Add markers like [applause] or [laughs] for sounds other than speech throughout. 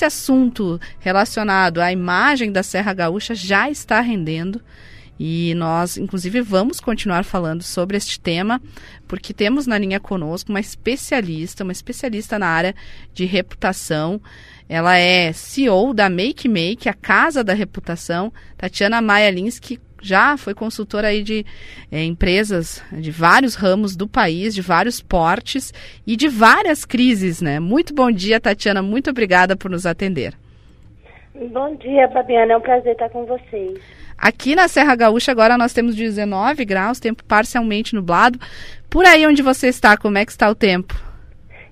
esse assunto relacionado à imagem da Serra Gaúcha já está rendendo. E nós, inclusive, vamos continuar falando sobre este tema, porque temos na linha conosco uma especialista, uma especialista na área de reputação. Ela é CEO da Make Make, a Casa da Reputação, Tatiana Maia Lins, que já foi consultora aí de é, empresas de vários ramos do país, de vários portes e de várias crises, né? Muito bom dia, Tatiana. Muito obrigada por nos atender. Bom dia, Fabiana. É um prazer estar com vocês. Aqui na Serra Gaúcha agora nós temos 19 graus, tempo parcialmente nublado. Por aí onde você está, como é que está o tempo?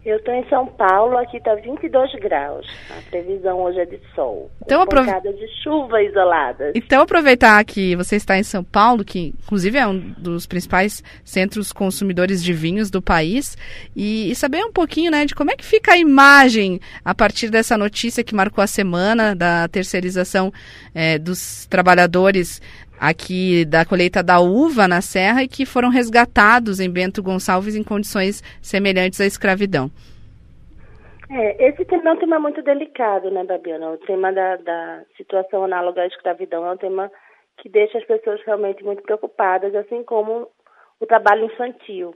Eu estou em São Paulo, aqui está 22 graus. A previsão hoje é de sol. Então, aprove... de chuva isolada. Então, aproveitar que você está em São Paulo, que inclusive é um dos principais centros consumidores de vinhos do país, e, e saber um pouquinho né, de como é que fica a imagem a partir dessa notícia que marcou a semana da terceirização é, dos trabalhadores aqui da colheita da uva na Serra e que foram resgatados em Bento Gonçalves em condições semelhantes à escravidão. É, esse tema é um tema muito delicado, né, Babiana? O tema da, da situação análoga à escravidão é um tema que deixa as pessoas realmente muito preocupadas, assim como o trabalho infantil.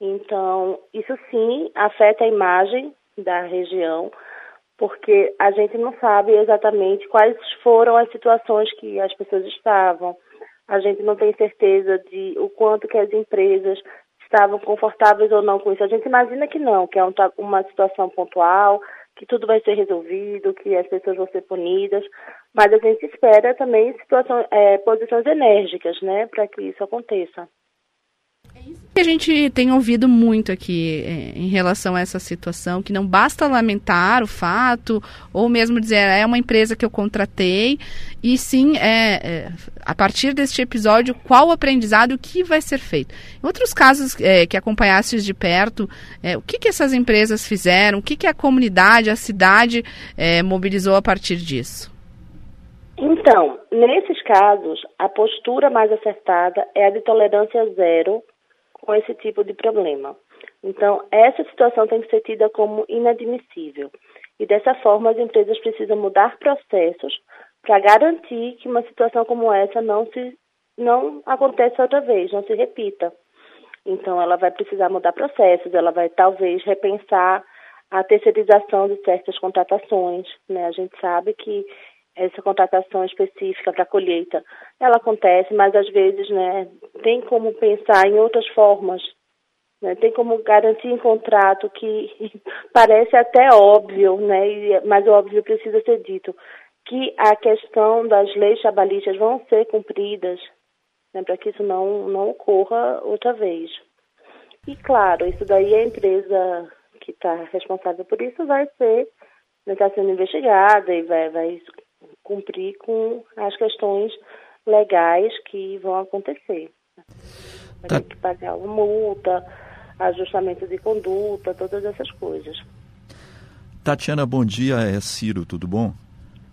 Então, isso sim afeta a imagem da região, porque a gente não sabe exatamente quais foram as situações que as pessoas estavam. A gente não tem certeza de o quanto que as empresas estavam confortáveis ou não com isso. A gente imagina que não, que é um, uma situação pontual, que tudo vai ser resolvido, que as pessoas vão ser punidas, mas a gente espera também é, posições enérgicas, né, para que isso aconteça que a gente tem ouvido muito aqui é, em relação a essa situação, que não basta lamentar o fato, ou mesmo dizer é uma empresa que eu contratei, e sim, é, é a partir deste episódio, qual o aprendizado o que vai ser feito. Em outros casos é, que acompanhastes de perto, é, o que, que essas empresas fizeram, o que, que a comunidade, a cidade é, mobilizou a partir disso? Então, nesses casos, a postura mais acertada é a de tolerância zero com esse tipo de problema. Então, essa situação tem que ser tida como inadmissível. E dessa forma, as empresas precisam mudar processos para garantir que uma situação como essa não se não aconteça outra vez, não se repita. Então, ela vai precisar mudar processos, ela vai talvez repensar a terceirização de certas contratações. Né? A gente sabe que essa contratação específica para colheita, ela acontece, mas às vezes, né, tem como pensar em outras formas, né, tem como garantir em contrato que [laughs] parece até óbvio, né, mas o óbvio precisa ser dito, que a questão das leis trabalhistas vão ser cumpridas, né, para que isso não, não ocorra outra vez. E claro, isso daí a empresa que está responsável por isso vai ser está sendo investigada e vai, vai cumprir com as questões legais que vão acontecer. Vai tá. ter que pagar uma multa, ajustamento de conduta, todas essas coisas. Tatiana, bom dia. É Ciro, tudo bom?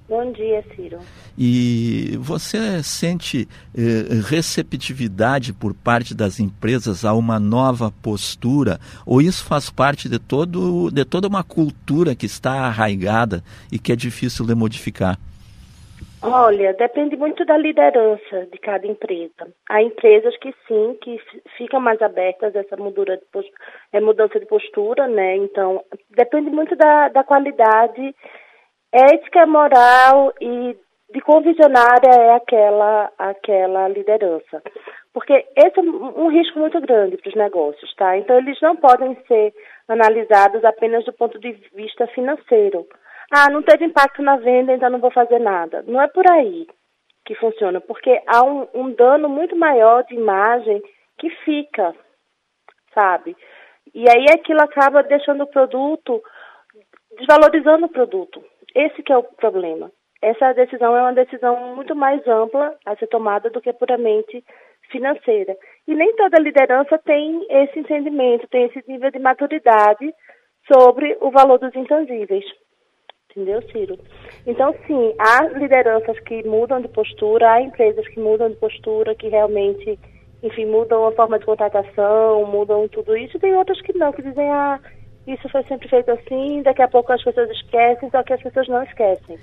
Bom dia, Ciro. E você sente eh, receptividade por parte das empresas a uma nova postura? Ou isso faz parte de, todo, de toda uma cultura que está arraigada e que é difícil de modificar? Olha, depende muito da liderança de cada empresa. Há empresas que sim, que ficam mais abertas a essa mudança de postura, é, mudança de postura, né? Então, depende muito da, da qualidade ética, moral e de quão visionária é aquela, aquela liderança. Porque esse é um risco muito grande para os negócios, tá? Então, eles não podem ser analisados apenas do ponto de vista financeiro ah, não teve impacto na venda, então não vou fazer nada. Não é por aí que funciona, porque há um, um dano muito maior de imagem que fica, sabe? E aí aquilo acaba deixando o produto, desvalorizando o produto. Esse que é o problema. Essa decisão é uma decisão muito mais ampla a ser tomada do que puramente financeira. E nem toda liderança tem esse entendimento, tem esse nível de maturidade sobre o valor dos intangíveis. Entendeu, Ciro? Então, sim, há lideranças que mudam de postura, há empresas que mudam de postura, que realmente, enfim, mudam a forma de contratação, mudam tudo isso, e tem outras que não, que dizem, ah, isso foi sempre feito assim, daqui a pouco as pessoas esquecem, só que as pessoas não esquecem.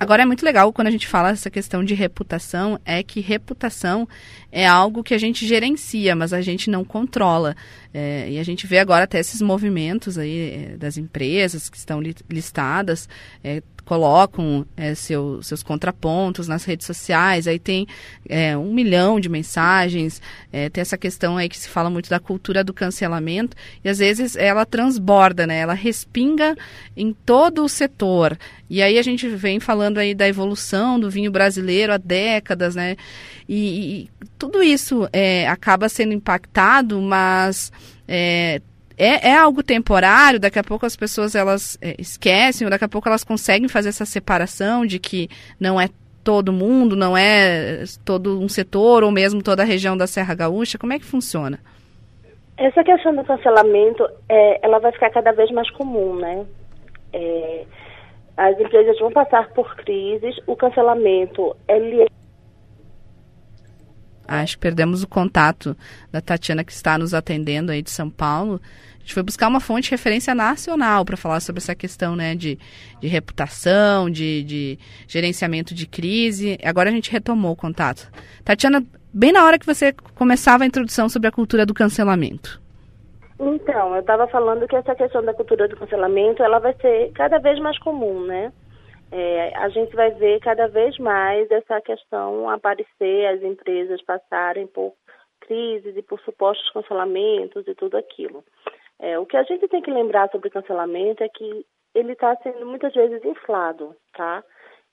Agora é muito legal quando a gente fala essa questão de reputação, é que reputação é algo que a gente gerencia, mas a gente não controla. É, e a gente vê agora até esses movimentos aí é, das empresas que estão listadas, é, colocam é, seu, seus contrapontos nas redes sociais, aí tem é, um milhão de mensagens, é, tem essa questão aí que se fala muito da cultura do cancelamento, e às vezes ela transborda, né? Ela respinga em todo o setor. E aí a gente vem falando aí da evolução do vinho brasileiro há décadas, né? E, e tudo isso é, acaba sendo impactado, mas é, é, é algo temporário, daqui a pouco as pessoas elas é, esquecem, ou daqui a pouco elas conseguem fazer essa separação de que não é todo mundo, não é todo um setor ou mesmo toda a região da Serra Gaúcha? Como é que funciona? Essa questão do cancelamento, é, ela vai ficar cada vez mais comum, né? É, as empresas vão passar por crises, o cancelamento, ele é Acho que perdemos o contato da Tatiana que está nos atendendo aí de São Paulo. Gente foi buscar uma fonte de referência nacional para falar sobre essa questão né, de, de reputação, de, de gerenciamento de crise. Agora a gente retomou o contato. Tatiana, bem na hora que você começava a introdução sobre a cultura do cancelamento. Então, eu estava falando que essa questão da cultura do cancelamento, ela vai ser cada vez mais comum, né? é, a gente vai ver cada vez mais essa questão aparecer, as empresas passarem por crises e por supostos cancelamentos e tudo aquilo. É, o que a gente tem que lembrar sobre cancelamento é que ele está sendo muitas vezes inflado, tá?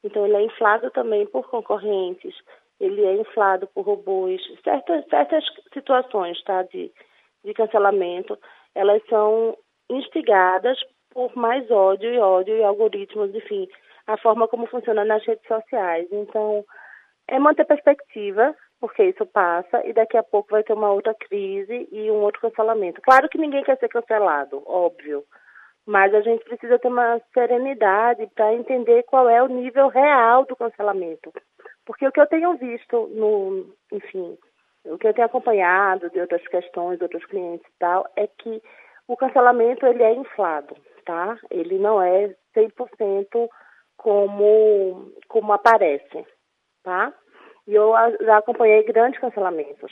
Então ele é inflado também por concorrentes, ele é inflado por robôs, certas, certas situações, tá, de, de cancelamento, elas são instigadas por mais ódio e ódio e algoritmos, enfim, a forma como funciona nas redes sociais. Então, é manter perspectiva, porque isso passa, e daqui a pouco vai ter uma outra crise e um outro cancelamento. Claro que ninguém quer ser cancelado, óbvio, mas a gente precisa ter uma serenidade para entender qual é o nível real do cancelamento. Porque o que eu tenho visto no, enfim, o que eu tenho acompanhado de outras questões, de outros clientes e tal, é que o cancelamento ele é inflado, tá? Ele não é 100% como, como aparece, tá? E eu já acompanhei grandes cancelamentos.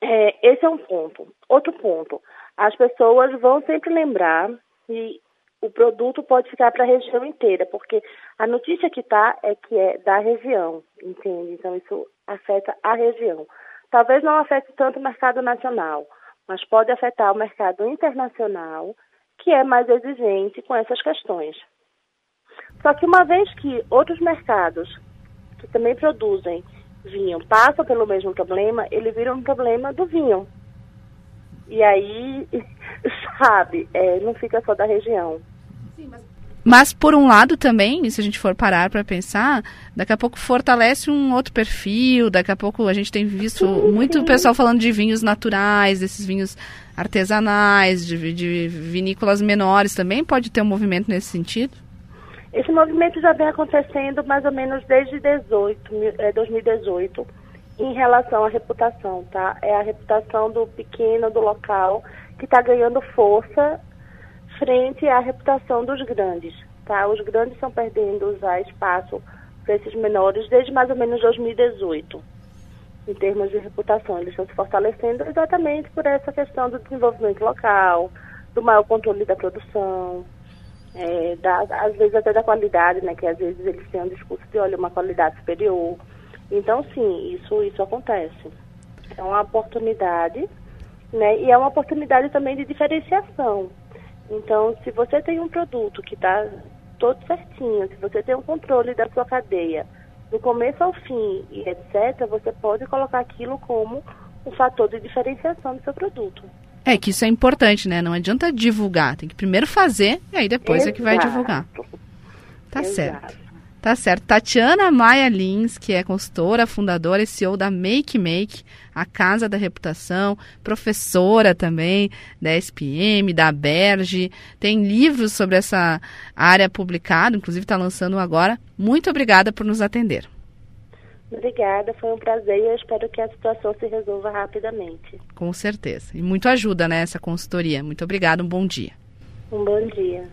É, esse é um ponto. Outro ponto, as pessoas vão sempre lembrar que o produto pode ficar para a região inteira, porque a notícia que está é que é da região, entende? Então isso afeta a região. Talvez não afete tanto o mercado nacional, mas pode afetar o mercado internacional, que é mais exigente com essas questões. Só que uma vez que outros mercados que também produzem vinho passam pelo mesmo problema, ele vira um problema do vinho. E aí, [laughs] sabe, é, não fica só da região. mas... por um lado também, se a gente for parar para pensar, daqui a pouco fortalece um outro perfil, daqui a pouco a gente tem visto sim, muito sim. pessoal falando de vinhos naturais, desses vinhos artesanais, de, de vinícolas menores também, pode ter um movimento nesse sentido? Esse movimento já vem acontecendo mais ou menos desde 18, 2018 é, em relação à reputação, tá? É a reputação do pequeno, do local, que está ganhando força frente à reputação dos grandes, tá? Os grandes estão perdendo já espaço para esses menores desde mais ou menos 2018, em termos de reputação. Eles estão se fortalecendo exatamente por essa questão do desenvolvimento local, do maior controle da produção, é, da, às vezes até da qualidade, né? Que às vezes eles têm um discurso de, olha, uma qualidade superior. Então, sim, isso, isso acontece. É uma oportunidade, né? E é uma oportunidade também de diferenciação. Então, se você tem um produto que está todo certinho, se você tem um controle da sua cadeia, do começo ao fim e etc., você pode colocar aquilo como um fator de diferenciação do seu produto. É que isso é importante, né? Não adianta divulgar, tem que primeiro fazer e aí depois Exato. é que vai divulgar. Tá Exato. certo. Tá certo. Tatiana Maia Lins, que é consultora, fundadora e CEO da Make Make, a Casa da Reputação, professora também da SPM, da Berge, tem livros sobre essa área publicado, inclusive está lançando um agora. Muito obrigada por nos atender. Obrigada, foi um prazer e eu espero que a situação se resolva rapidamente. Com certeza. E muito ajuda, né, essa consultoria. Muito obrigada, um bom dia. Um bom dia.